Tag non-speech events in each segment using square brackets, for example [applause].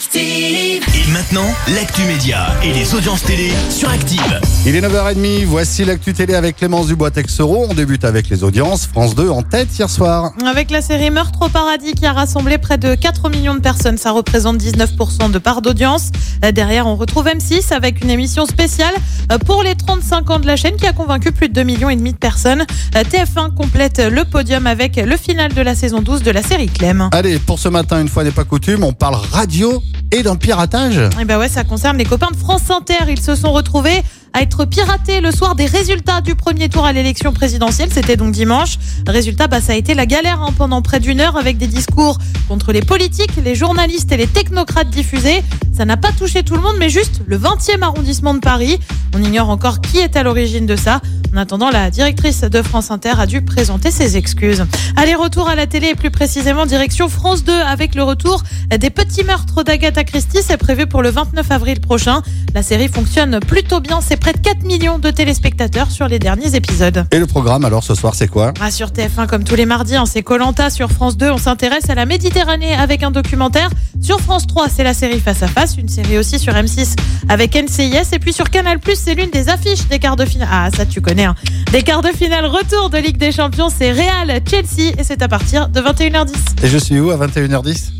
Active. Et maintenant, l'actu média et les audiences télé sur Active. Il est 9h30, voici l'actu télé avec Clémence Dubois-Texero. On débute avec les audiences. France 2 en tête hier soir. Avec la série Meurtre au paradis qui a rassemblé près de 4 millions de personnes, ça représente 19% de part d'audience. Euh, Derrière, on retrouve M6 avec une émission spéciale euh, pour les 35 ans de la chaîne qui a convaincu plus de 2 millions et demi de personnes. Euh, TF1 complète le podium avec le final de la saison 12 de la série Clem. Allez, pour ce matin, une fois n'est pas coutume, on parle radio et d'un piratage. Et bah ouais, ça concerne les copains de France Inter. Ils se sont retrouvés à être piratés le soir des résultats du premier tour à l'élection présidentielle. C'était donc dimanche. Résultat, bah, ça a été la galère hein, pendant près d'une heure avec des discours contre les politiques, les journalistes et les technocrates diffusés. Ça n'a pas touché tout le monde, mais juste le 20e arrondissement de Paris. On ignore encore qui est à l'origine de ça. En attendant, la directrice de France Inter a dû présenter ses excuses. Allez, retour à la télé et plus précisément direction France 2 avec le retour des petits meurtres d'Agatha Christie. C'est prévu pour le 29 avril prochain. La série fonctionne plutôt bien. C'est près de 4 millions de téléspectateurs sur les derniers épisodes. Et le programme, alors ce soir, c'est quoi? Ah, sur TF1, comme tous les mardis, hein, c'est Colanta. Sur France 2, on s'intéresse à la Méditerranée avec un documentaire. Sur France 3, c'est la série Face à Face, une série aussi sur M6 avec NCIS. Et puis sur Canal+, c'est l'une des affiches des quarts de finale. Ah, ça, tu connais. Hein. Des quarts de finale retour de Ligue des Champions, c'est Real Chelsea et c'est à partir de 21h10. Et je suis où à 21h10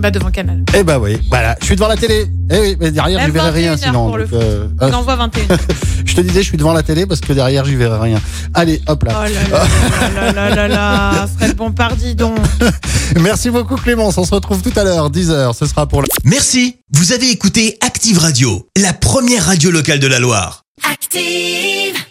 Bah devant Canal. Eh bah oui, voilà, je suis devant la télé. Eh oui, mais derrière, je Même verrai rien 21 sinon. pour le donc, euh, On envoie 21. [laughs] je te disais, je suis devant la télé parce que derrière, j'y verrai rien. Allez, hop Oh là. là là là là là là, Fred Bombardi donc. [laughs] Merci beaucoup Clémence, on se retrouve tout à l'heure, 10h, ce sera pour le... Merci, vous avez écouté Active Radio, la première radio locale de la Loire. Active.